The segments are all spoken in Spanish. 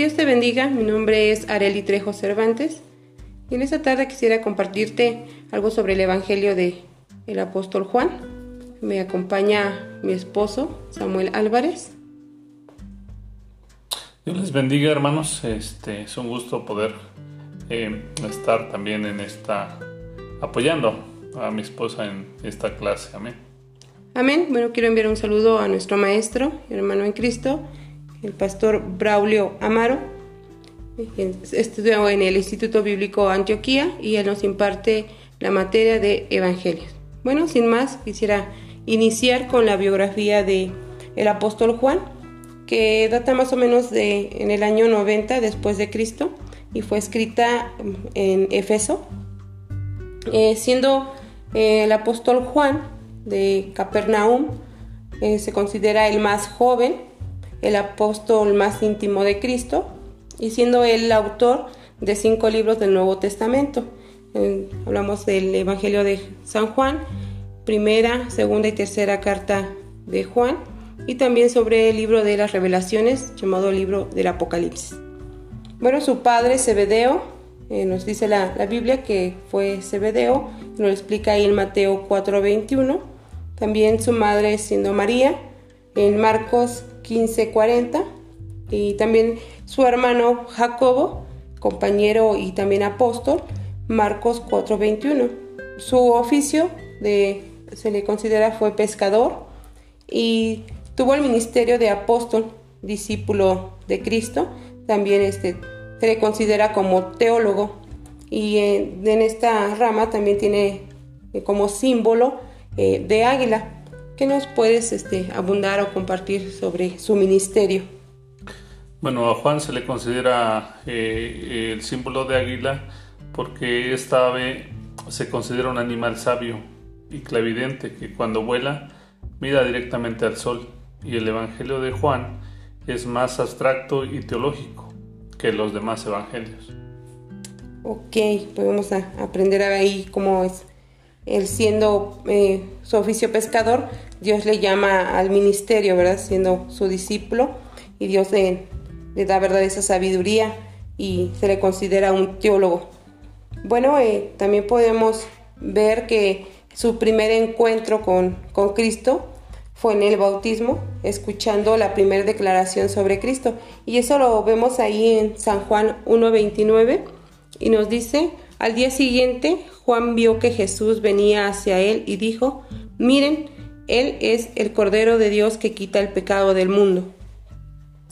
Dios te bendiga, mi nombre es Areli Trejo Cervantes y en esta tarde quisiera compartirte algo sobre el Evangelio de el apóstol Juan. Me acompaña mi esposo Samuel Álvarez. Dios les bendiga hermanos, este, es un gusto poder eh, estar también en esta, apoyando a mi esposa en esta clase, amén. Amén, bueno quiero enviar un saludo a nuestro maestro, hermano en Cristo, el pastor Braulio Amaro. Estudió en el Instituto Bíblico Antioquía y él nos imparte la materia de Evangelios. Bueno, sin más, quisiera iniciar con la biografía de el apóstol Juan, que data más o menos de en el año 90 después de Cristo y fue escrita en Efeso, eh, siendo eh, el apóstol Juan de Capernaum eh, se considera el más joven el apóstol más íntimo de Cristo y siendo el autor de cinco libros del Nuevo Testamento. hablamos del Evangelio de San Juan, primera, segunda y tercera carta de Juan y también sobre el libro de las revelaciones llamado libro del Apocalipsis. Bueno, su padre Zebedeo, eh, nos dice la, la, Biblia que fue Zebedeo, nos lo explica ahí en Mateo 4:21. También su madre siendo María, en Marcos 1540 y también su hermano Jacobo, compañero y también apóstol, Marcos 4:21. Su oficio de, se le considera fue pescador y tuvo el ministerio de apóstol, discípulo de Cristo, también este, se le considera como teólogo y en, esta rama también tiene eh, como símbolo eh, de águila. ¿Qué nos puedes este, abundar o compartir sobre su ministerio? Bueno, a Juan se le considera eh, el símbolo de águila porque esta ave se considera un animal sabio y clavidente que cuando vuela mira directamente al sol y el Evangelio de Juan es más abstracto y teológico que los demás evangelios. Ok, podemos aprender ahí cómo es él siendo eh, su oficio pescador, Dios le llama al ministerio, ¿verdad? Siendo su discípulo y Dios le, da, ¿verdad? Esa sabiduría y se le considera un teólogo. Bueno, eh, también podemos ver que su primer encuentro con, con Cristo fue en el bautismo, escuchando la primera declaración sobre Cristo. Y eso lo vemos ahí en San Juan 1.29 y nos dice, al día siguiente Juan vio que Jesús venía hacia él y dijo, miren, Él es el Cordero de Dios que quita el pecado del mundo.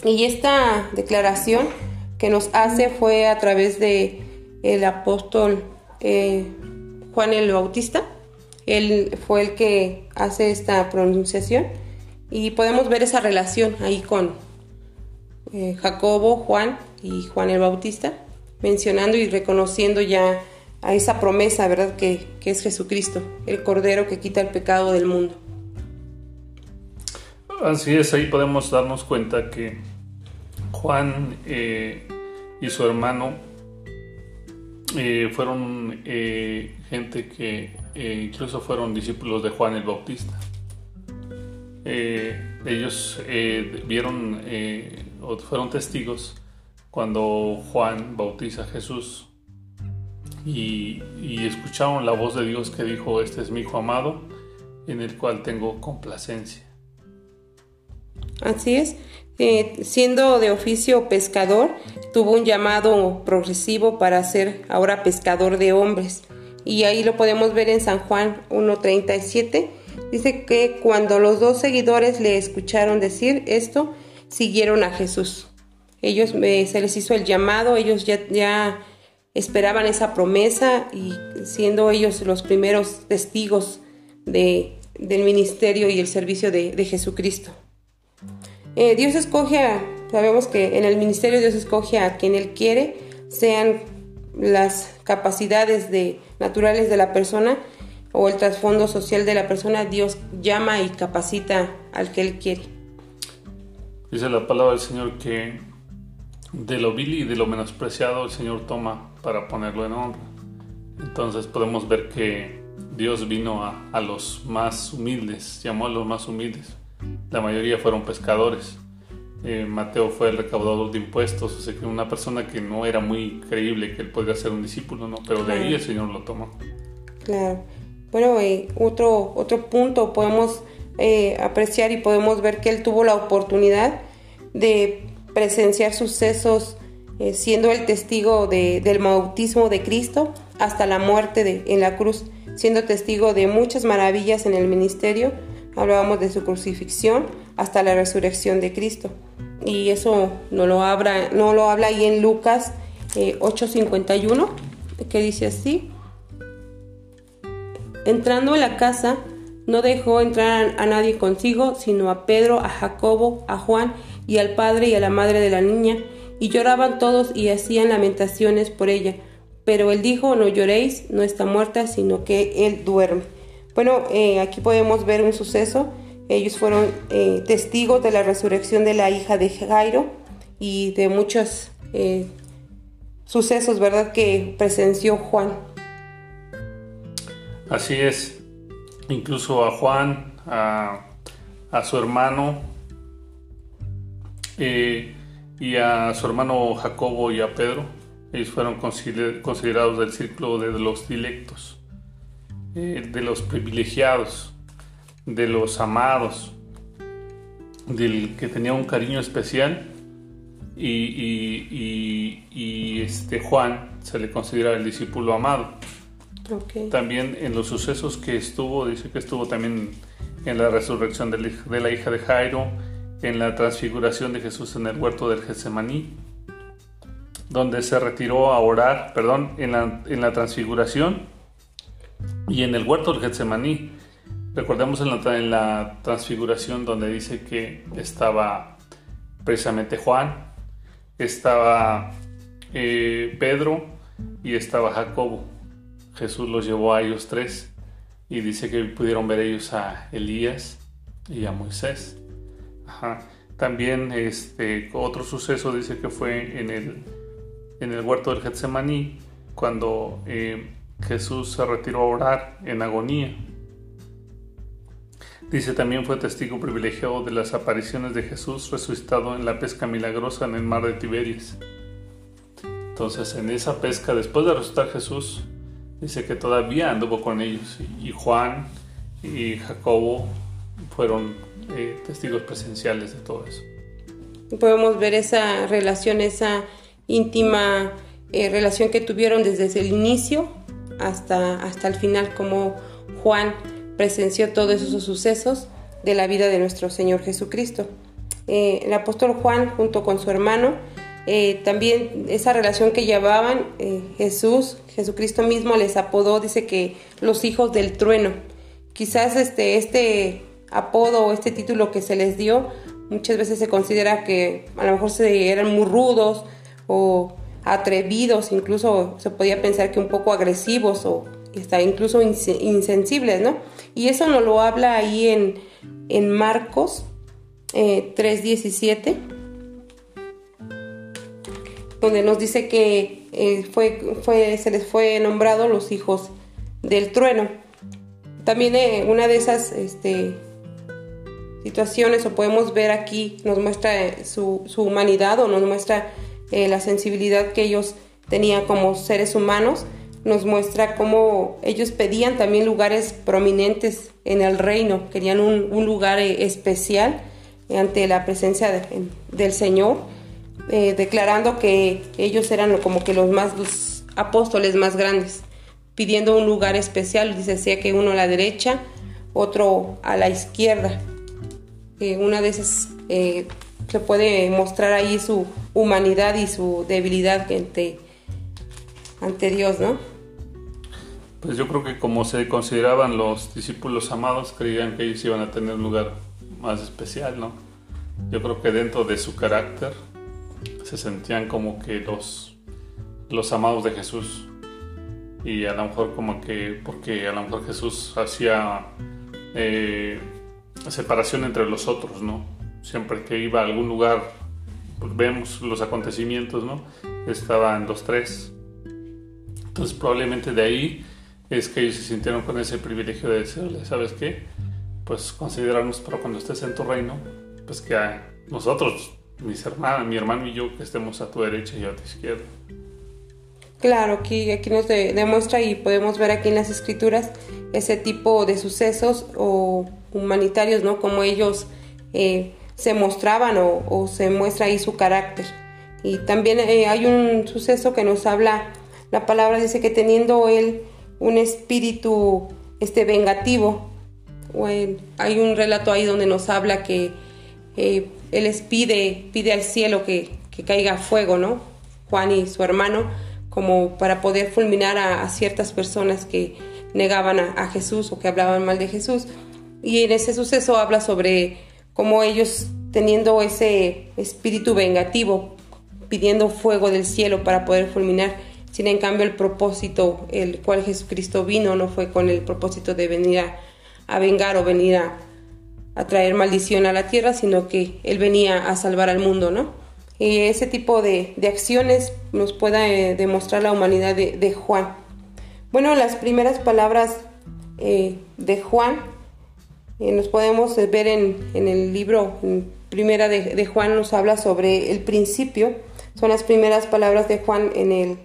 Y esta declaración que nos hace fue a través de el apóstol eh, Juan el Bautista. Él fue el que hace esta pronunciación y podemos ver esa relación ahí con eh, Jacobo, Juan y Juan el Bautista mencionando y reconociendo ya a esa promesa, ¿verdad? Que, es Jesucristo, el Cordero que quita el pecado del mundo. Así es, ahí podemos darnos cuenta que Juan eh, y su hermano eh, fueron eh, gente que incluso fueron discípulos de Juan el Bautista. ellos vieron o fueron testigos cuando Juan bautiza a Jesús y, escucharon la voz de Dios que dijo, este es mi hijo amado, en el cual tengo complacencia. Así es, eh, siendo de oficio pescador, tuvo un llamado progresivo para ser ahora pescador de hombres. Y ahí lo podemos ver en San Juan 1.37. Dice que cuando los dos seguidores le escucharon decir esto, siguieron a Jesús. Ellos eh, se les hizo el llamado, ellos ya, ya esperaban esa promesa y siendo ellos los primeros testigos de, del ministerio y el servicio de, Jesucristo. Eh, Dios escoge a, sabemos que en el ministerio Dios escoge a quien Él quiere, sean las capacidades de, naturales de la persona o el trasfondo social de la persona, Dios llama y capacita al que Él quiere. Dice la palabra del Señor que de lo vil y de lo menospreciado el Señor toma para ponerlo en honra. Entonces podemos ver que Dios vino a, los más humildes, llamó a los más humildes. La mayoría fueron pescadores. eh, Mateo fue el recaudador de impuestos, o sea que una persona que no era muy creíble que él podría ser un discípulo, ¿no? Pero de ahí el Señor lo tomó. Claro. Bueno, eh, otro, otro punto podemos eh, apreciar y podemos ver que él tuvo la oportunidad de presenciar sucesos siendo el testigo del bautismo de Cristo hasta la muerte de, en la cruz, siendo testigo de muchas maravillas en el ministerio. Hablábamos de su crucifixión hasta la resurrección de Cristo y eso no lo habla, no lo habla ahí en Lucas 8:51, eh, que dice así, entrando en la casa, no dejó entrar a nadie consigo, sino a Pedro, a Jacobo, a Juan y al padre y a la madre de la niña, y lloraban todos y hacían lamentaciones por ella. Pero él dijo, no lloréis, no está muerta, sino que él duerme. Bueno, eh, aquí podemos ver un suceso ellos fueron eh, testigos de la resurrección de la hija de Jairo y de muchos eh, sucesos, ¿verdad?, que presenció Juan. Así es. Incluso a Juan, a, su hermano eh, y a su hermano Jacobo y a Pedro, ellos fueron considerados del círculo de los dilectos, de los privilegiados de los amados, del que tenía un cariño especial y, este Juan se le considera el discípulo amado. También en los sucesos que estuvo, dice que estuvo también en la resurrección de la hija de Jairo, en la transfiguración de Jesús en el huerto del Getsemaní, donde se retiró a orar, perdón, en la, transfiguración y en el huerto del Getsemaní, Recordemos en la, transfiguración donde dice que estaba precisamente Juan, estaba eh, Pedro y estaba Jacobo. Jesús los llevó a ellos tres y dice que pudieron ver ellos a Elías y a Moisés. También este, otro suceso dice que fue en el, en el huerto del Getsemaní cuando eh, Jesús se retiró a orar en agonía. Dice también fue testigo privilegiado de las apariciones de Jesús resucitado en la pesca milagrosa en el mar de Tiberias. Entonces en esa pesca, después de resucitar Jesús, dice que todavía anduvo con ellos. Y Juan y Jacobo fueron eh, testigos presenciales de todo eso. Podemos ver esa relación, esa íntima eh, relación que tuvieron desde el inicio hasta, hasta el final, como Juan presenció todos esos sucesos de la vida de nuestro Señor Jesucristo. Eh, el apóstol Juan, junto con su hermano, eh, también esa relación que llevaban, eh, Jesús, Jesucristo mismo les apodó, dice que los hijos del trueno. Quizás este, este apodo o este título que se les dio, muchas veces se considera que a lo mejor se, eran muy rudos o atrevidos, incluso se podía pensar que un poco agresivos o está incluso insensibles, ¿no? Y eso nos lo habla ahí en, en Marcos 3.17, eh, donde nos dice que eh, fue, fue, se les fue nombrado los hijos del trueno. También eh, una de esas este, situaciones, o podemos ver aquí, nos muestra su, su humanidad o nos muestra la sensibilidad que ellos tenían como seres humanos nos muestra cómo ellos pedían también lugares prominentes en el reino, querían un, lugar eh, especial ante la presencia del Señor, eh, declarando que ellos eran como que los más apóstoles más grandes, pidiendo un lugar especial, dice decía que uno a la derecha, otro a la izquierda. Eh, una de esas se puede mostrar ahí su humanidad y su debilidad ante ante Dios, ¿no? Pues yo creo que como se consideraban los discípulos amados, creían que ellos iban a tener un lugar más especial, ¿no? Yo creo que dentro de su carácter se sentían como que los, los amados de Jesús. Y a lo mejor como que, porque a lo mejor Jesús hacía eh, separación entre los otros, ¿no? Siempre que iba a algún lugar, pues vemos los acontecimientos, ¿no? Estaban los tres entonces probablemente de ahí es que ellos se sintieron con ese privilegio de decirle, ¿sabes qué? Pues considerarnos para cuando estés en tu reino, pues que nosotros mis hermanas, mi hermano y yo que estemos a tu derecha y a tu izquierda. Claro, aquí, aquí nos demuestra y podemos ver aquí en las escrituras ese tipo de sucesos o humanitarios, ¿no? Como ellos eh, se mostraban o, se muestra ahí su carácter. Y también eh, hay un suceso que nos habla, la palabra dice que teniendo él un espíritu este, vengativo, hay un relato ahí donde nos habla que eh, él les pide, pide al cielo que, que, caiga fuego, ¿no? Juan y su hermano, como para poder fulminar a, ciertas personas que negaban a, Jesús o que hablaban mal de Jesús. Y en ese suceso habla sobre cómo ellos teniendo ese espíritu vengativo, pidiendo fuego del cielo para poder fulminar, sin en cambio el propósito el cual Jesucristo vino no fue con el propósito de venir a, vengar o venir a, traer maldición a la tierra, sino que Él venía a salvar al mundo, ¿no? Y ese tipo de, acciones nos puede eh, demostrar la humanidad de, Juan. Bueno, las primeras palabras eh, de Juan eh, nos podemos ver en, el libro primera de, Juan, nos habla sobre el principio, son las primeras palabras de Juan en el,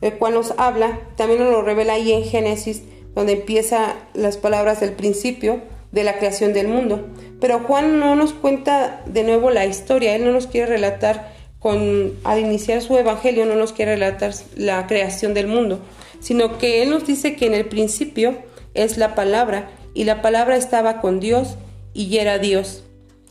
el cual nos habla, también nos lo revela ahí en Génesis donde empieza las palabras del principio de la creación del mundo. Pero Juan no nos cuenta de nuevo la historia, él no nos quiere relatar con al iniciar su evangelio no nos quiere relatar la creación del mundo, sino que él nos dice que en el principio es la palabra y la palabra estaba con Dios y era Dios.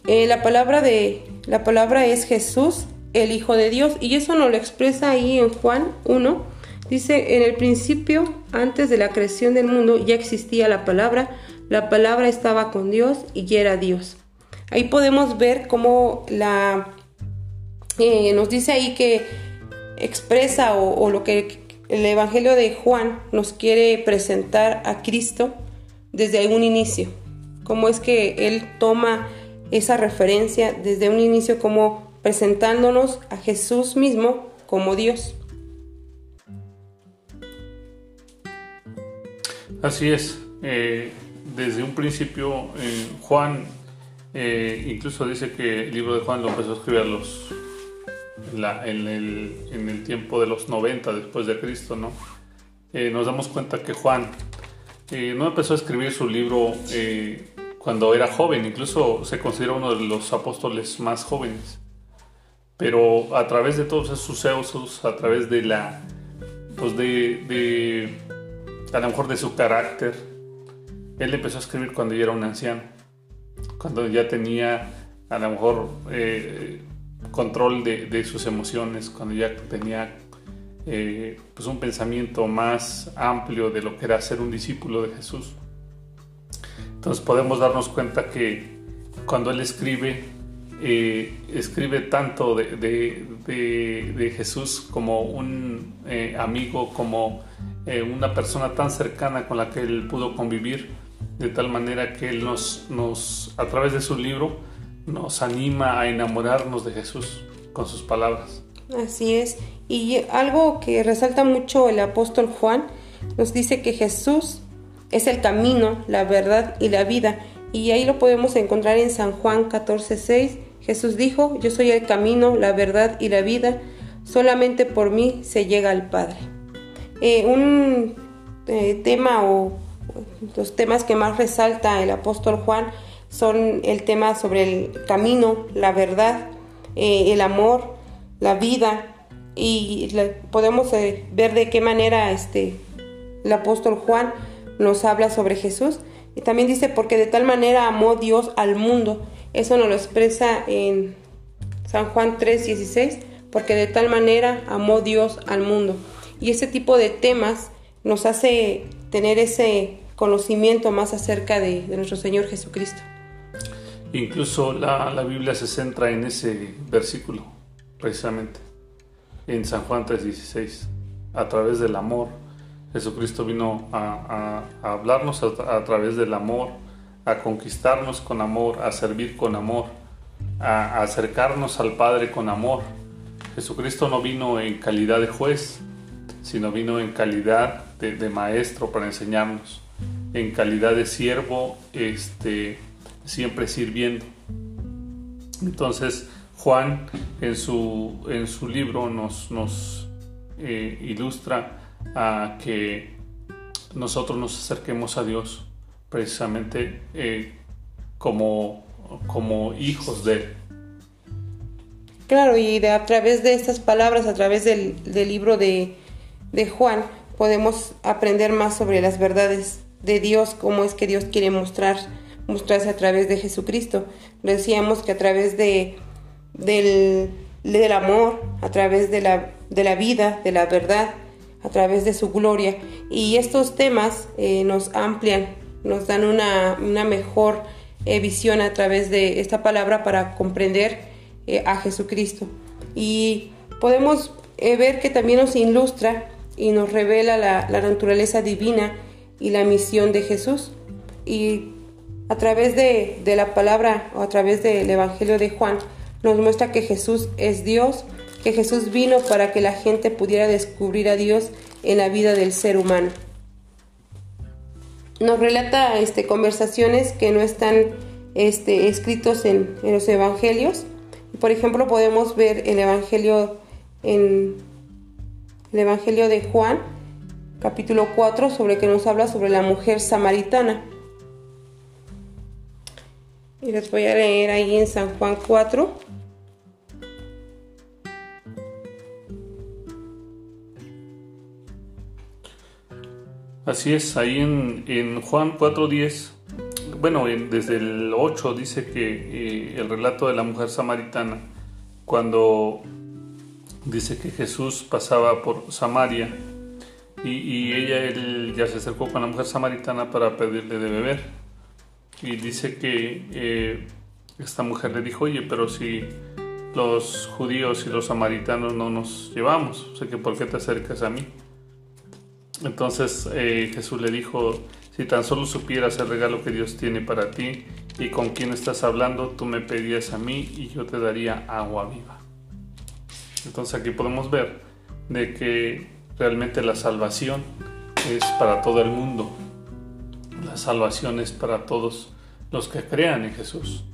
Eh, la palabra de la palabra es Jesús, el Hijo de Dios, y eso nos lo expresa ahí en Juan 1 Dice, en el principio, antes de la creación del mundo, ya existía la palabra, la palabra estaba con Dios y era Dios. Ahí podemos ver cómo la, eh, nos dice ahí que expresa o, lo que el Evangelio de Juan nos quiere presentar a Cristo desde un inicio. Cómo es que Él toma esa referencia desde un inicio como presentándonos a Jesús mismo como Dios. Así es. Eh, desde un principio, eh, Juan eh, incluso dice que el libro de Juan lo empezó a escribir los, en, el, tiempo de los 90 después de Cristo, ¿no? nos damos cuenta que Juan no empezó a escribir su libro cuando era joven, incluso se considera uno de los apóstoles más jóvenes. Pero a través de todos esos sucesos, a través de la, pues de a lo mejor de su carácter. Él empezó a escribir cuando ya era un anciano, cuando ya tenía a lo mejor eh, control de, sus emociones, cuando ya tenía eh, pues un pensamiento más amplio de lo que era ser un discípulo de Jesús. Entonces podemos darnos cuenta que cuando él escribe, eh, escribe tanto de, Jesús como un amigo, como eh, una persona tan cercana con la que él pudo convivir, de tal manera que él nos, nos, a través de su libro, nos anima a enamorarnos de Jesús con sus palabras. Así es. Y algo que resalta mucho el apóstol Juan, nos dice que Jesús es el camino, la verdad y la vida. Y ahí lo podemos encontrar en San Juan 14:6. Jesús dijo, yo soy el camino, la verdad y la vida. Solamente por mí se llega al Padre. Eh, un eh, tema o los temas que más resalta el apóstol Juan son el tema sobre el camino, la verdad, eh, el amor, la vida y podemos ver de qué manera este, el apóstol Juan nos habla sobre Jesús y también dice porque de tal manera amó Dios al mundo. Eso nos lo expresa en San Juan 3:16, porque de tal manera amó Dios al mundo. Y ese tipo de temas nos hace tener ese conocimiento más acerca de, nuestro Señor Jesucristo. Incluso la, Biblia se centra en ese versículo, precisamente, en San Juan 3:16. A través del amor, Jesucristo vino a, hablarnos a, través del amor, a conquistarnos con amor, a servir con amor, a acercarnos al Padre con amor. Jesucristo no vino en calidad de juez, sino vino en calidad de, maestro para enseñarnos, en calidad de siervo, este, siempre sirviendo. Entonces, Juan en su, en su libro nos, nos eh, ilustra a que nosotros nos acerquemos a Dios precisamente eh, como, como hijos de Él. Claro, y a través de estas palabras, a través del, libro de, de, Juan, podemos aprender más sobre las verdades de Dios, cómo es que Dios quiere mostrar, mostrarse a través de Jesucristo. Decíamos que a través de del, del amor, a través de la, de la, vida, de la verdad, a través de su gloria. Y estos temas eh, nos amplian, nos dan una, una mejor eh, visión a través de esta palabra para comprender eh, a Jesucristo. Y podemos ver que también nos ilustra y nos revela la, la naturaleza divina y la misión de Jesús. Y a través de, de la palabra o a través del Evangelio de Juan, nos muestra que Jesús es Dios, que Jesús vino para que la gente pudiera descubrir a Dios en la vida del ser humano. Nos relata este, conversaciones que no están este, escritos en, los evangelios. Por ejemplo, podemos ver el evangelio en el evangelio de Juan, capítulo 4, sobre que nos habla sobre la mujer samaritana. Y les voy a leer ahí en San Juan 4. Así es, ahí en, en Juan 4.10, bueno, desde el 8 dice que eh, el relato de la mujer samaritana, cuando dice que Jesús pasaba por Samaria y, y ella él ya se acercó con la mujer samaritana para pedirle de beber y dice que eh, esta mujer le dijo, oye, pero si los judíos y los samaritanos no nos llevamos, o sea que ¿por qué te acercas a mí? Entonces eh, Jesús le dijo, si tan solo supieras el regalo que Dios tiene para ti y con quién estás hablando, tú me pedías a mí y yo te daría agua viva. Entonces aquí podemos ver de que realmente la salvación es para todo el mundo. La salvación es para todos los que crean en Jesús.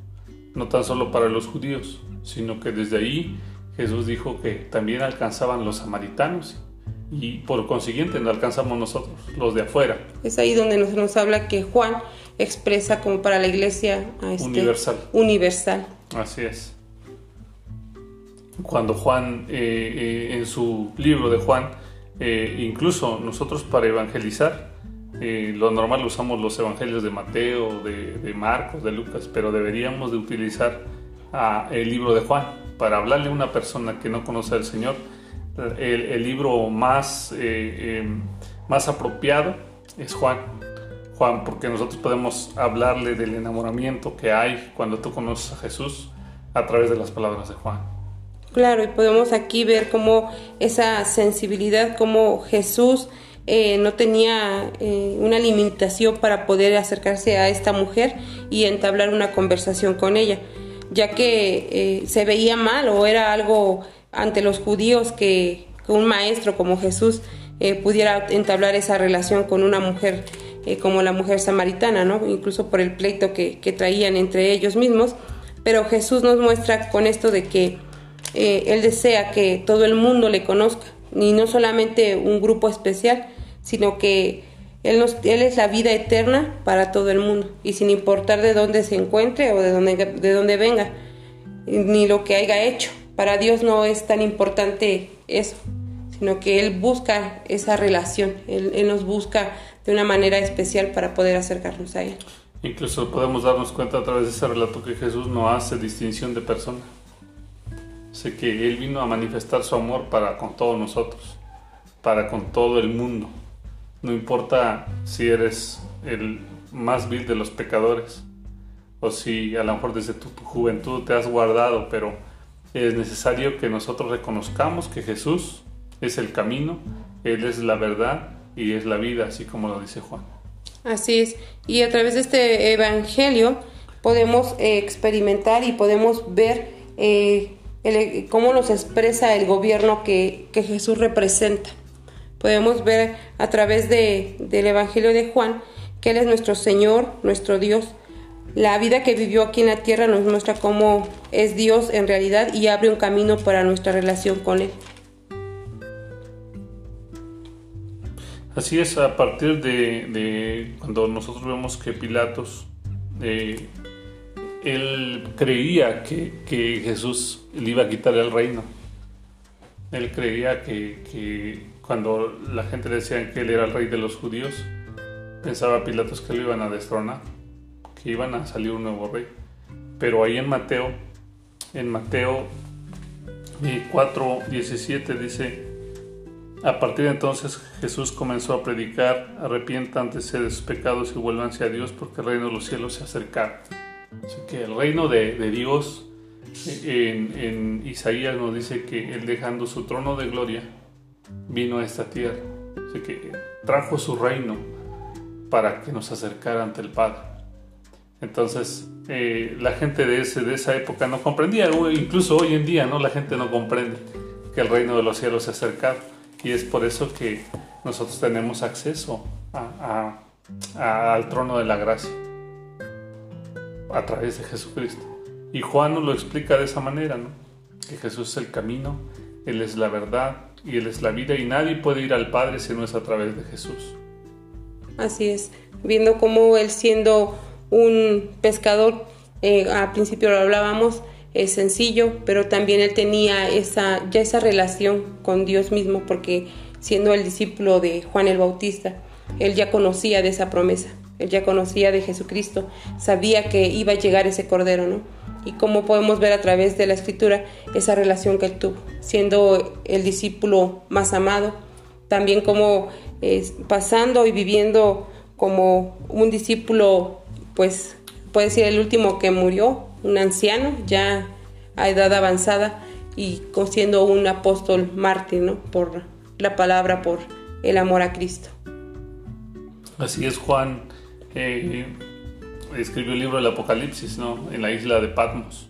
No tan solo para los judíos, sino que desde ahí Jesús dijo que también alcanzaban los samaritanos y por consiguiente no alcanzamos nosotros, los de afuera. Es ahí donde nos, nos habla que Juan expresa como para la iglesia este, universal. universal. Así es. Cuando Juan, eh, eh, en su libro de Juan, eh, incluso nosotros para evangelizar, lo normal usamos los evangelios de Mateo, de, Marcos, de Lucas, pero deberíamos de utilizar ah, el libro de Juan para hablarle a una persona que no conoce al Señor el, libro más, eh, em, más apropiado es Juan. Juan, porque nosotros podemos hablarle del enamoramiento que hay cuando tú conoces a Jesús a través de las palabras de Juan. Claro, y podemos aquí ver cómo esa sensibilidad, cómo Jesús eh, no tenía eh, una limitación para poder acercarse a esta mujer y entablar una conversación con ella, ya que se veía mal o era algo ante los judíos que, un maestro como Jesús eh, pudiera entablar esa relación con una mujer eh, como la mujer samaritana, ¿no? incluso por el pleito que, traían entre ellos mismos. Pero Jesús nos muestra con esto de que eh, Él desea que todo el mundo le conozca, y no solamente un grupo especial, sino que él, es la vida eterna para todo el mundo, y sin importar de dónde se encuentre o de dónde venga, ni lo que haya hecho. Para Dios no es tan importante eso, sino que Él busca esa relación, Él, nos busca de una manera especial para poder acercarnos a Él. Incluso podemos darnos cuenta a través de ese relato que Jesús no hace distinción de persona. Sé que Él vino a manifestar su amor para con todos nosotros, para con todo el mundo. No importa si eres el más vil de los pecadores o si a lo mejor desde tu juventud te has guardado, pero es necesario que nosotros reconozcamos que Jesús es el camino, Él es la verdad y es la vida, así como lo dice Juan. Así es, y a través de este Evangelio podemos eh, experimentar y podemos ver eh, cómo nos expresa el gobierno que, Jesús representa. Podemos ver a través de, del Evangelio de Juan que Él es nuestro Señor, nuestro Dios, la vida que vivió aquí en la tierra nos muestra cómo es Dios en realidad y abre un camino para nuestra relación con Él. Así es, a partir de, cuando nosotros vemos que Pilatos, eh, él creía que, Jesús le iba a quitar el reino. Él creía que, cuando la gente decía que él era el rey de los judíos, pensaba Pilatos que lo iban a destronar, iban a salir un nuevo rey. Pero ahí en Mateo, en Mateo 4:17 eh, dice, a partir de entonces Jesús comenzó a predicar, arrepiéntanse de sus pecados y vuélvanse a Dios porque el reino de los cielos se acerca. Que el reino de, Dios en, en, Isaías nos dice que Él dejando su trono de gloria vino a esta tierra. Así que trajo su reino para que nos acercara ante el Padre. Entonces, eh, la gente de, ese, de esa época no comprendía, incluso hoy en día, ¿no? La gente no comprende que el reino de los cielos se acerca y es por eso que nosotros tenemos acceso al trono de la gracia a través de Jesucristo. Y Juan nos lo explica de esa manera, ¿no? que Jesús es el camino, Él es la verdad y Él es la vida y nadie puede ir al Padre si no es a través de Jesús. Así es, viendo cómo Él siendo un pescador, eh, al principio lo hablábamos, es sencillo, pero también él tenía esa, ya esa relación con Dios mismo, porque siendo el discípulo de Juan el Bautista, él ya conocía de esa promesa, él ya conocía de Jesucristo, sabía que iba a llegar ese cordero, ¿no? Y como podemos ver a través de la escritura esa relación que él tuvo, siendo el discípulo más amado, también como pasando y viviendo como un discípulo, pues puede ser el último que murió, un anciano ya a edad avanzada y siendo un apóstol mártir, ¿no? Por la palabra, por el amor a Cristo. Así es, Juan eh, escribió el libro del Apocalipsis, ¿no? En la isla de Patmos.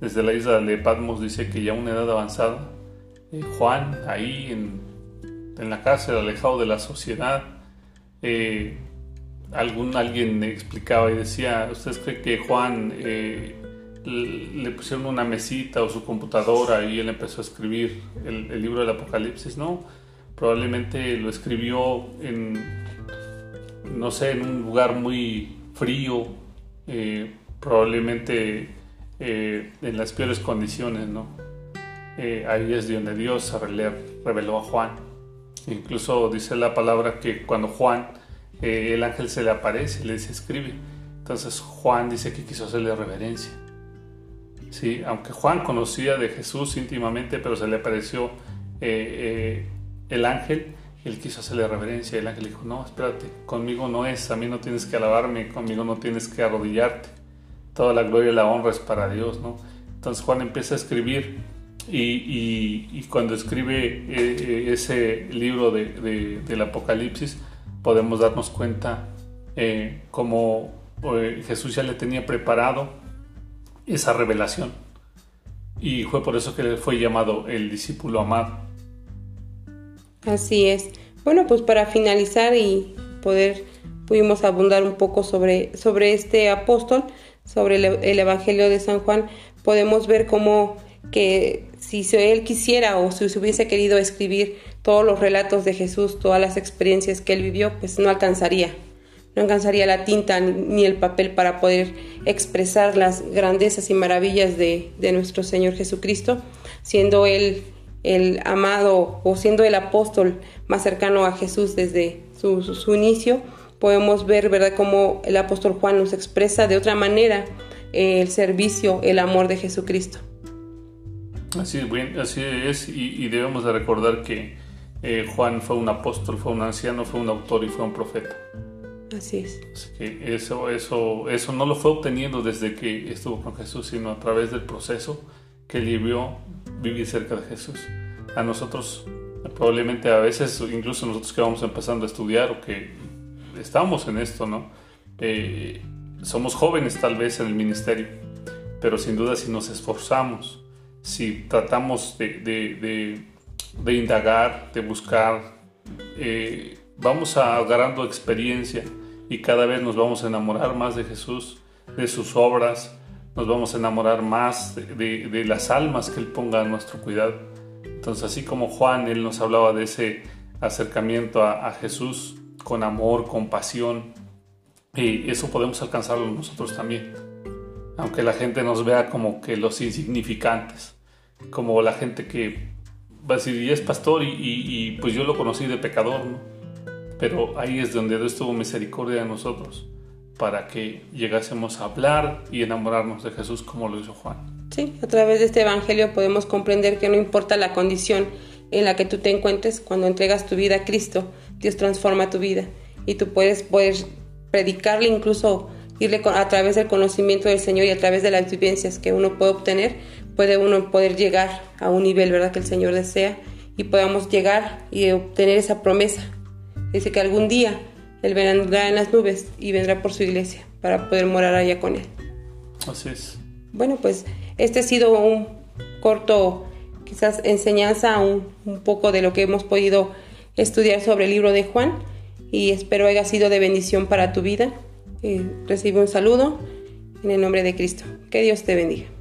Desde la isla de Patmos dice que ya a una edad avanzada, eh, Juan ahí en, en, la cárcel, alejado de la sociedad, eh, algún, alguien explicaba y decía, ¿ustedes creen que Juan le pusieron una mesita o su computadora y él empezó a escribir el, libro del Apocalipsis, ¿no? Probablemente lo escribió en, no sé, en un lugar muy frío, eh, probablemente eh, en las peores condiciones, ¿no? Eh, ahí es donde Dios reveló a Juan. Incluso dice la palabra que cuando Juan, el ángel se le aparece, le dice escribe. Entonces Juan dice que quiso hacerle reverencia. Sí, aunque Juan conocía de Jesús íntimamente, pero se le apareció eh, eh, el ángel, él quiso hacerle reverencia. El ángel dijo, no, espérate, conmigo no es, a mí no tienes que alabarme, conmigo no tienes que arrodillarte. Toda la gloria y la honra es para Dios, ¿no? Entonces Juan empieza a escribir y, cuando escribe eh, ese libro del Apocalipsis, podemos darnos cuenta cómo Jesús ya le tenía preparado esa revelación. Y fue por eso que fue llamado el discípulo amado. Así es. Bueno, pues para finalizar y poder, pudimos abundar un poco sobre, sobre este apóstol, sobre el, Evangelio de San Juan, podemos ver cómo que si él quisiera o si se hubiese querido escribir todos los relatos de Jesús, todas las experiencias que él vivió, pues no alcanzaría no alcanzaría la tinta ni el papel para poder expresar las grandezas y maravillas de, nuestro Señor Jesucristo, siendo Él el amado o siendo el apóstol más cercano a Jesús desde su, inicio, podemos ver, ¿verdad?, cómo el apóstol Juan nos expresa de otra manera eh, el servicio, el amor de Jesucristo. Así, así es, y, debemos de recordar que eh, Juan fue un apóstol, fue un anciano, fue un autor y fue un profeta. Así es. eso, eso, eso no lo fue obteniendo desde que estuvo con Jesús, sino a través del proceso que le vio vivir cerca de Jesús. A nosotros, probablemente a veces, incluso nosotros que vamos empezando a estudiar o que estamos en esto, ¿no? Eh, somos jóvenes tal vez en el ministerio, pero sin duda si nos esforzamos, si tratamos de, de, de, indagar, de buscar, eh, vamos a, agarrando experiencia y cada vez nos vamos a enamorar más de Jesús, de sus obras, nos vamos a enamorar más de, las almas que Él ponga a nuestro cuidado. Entonces, así como Juan, Él nos hablaba de ese acercamiento a, Jesús con amor, con pasión, y eso podemos alcanzarlo nosotros también. Aunque la gente nos vea como que los insignificantes, como la gente que va a decir, y es pastor y, pues yo lo conocí de pecador, ¿no? Pero ahí es donde Dios tuvo misericordia de nosotros para que llegásemos a hablar y enamorarnos de Jesús como lo hizo Juan. Sí, a través de este Evangelio podemos comprender que no importa la condición en la que tú te encuentres, cuando entregas tu vida a Cristo, Dios transforma tu vida y tú puedes, puedes predicarle incluso irle a través del conocimiento del Señor y a través de las vivencias que uno puede obtener, puede uno poder llegar a un nivel, ¿verdad?, que el Señor desea y podamos llegar y obtener esa promesa. Dice que algún día él vendrá en las nubes y vendrá por su iglesia para poder morar allá con Él. Así es. Bueno, pues este ha sido un corto, quizás enseñanza, un, un poco de lo que hemos podido estudiar sobre el libro de Juan y espero haya sido de bendición para tu vida. Eh, recibe un saludo en el nombre de Cristo. Que Dios te bendiga.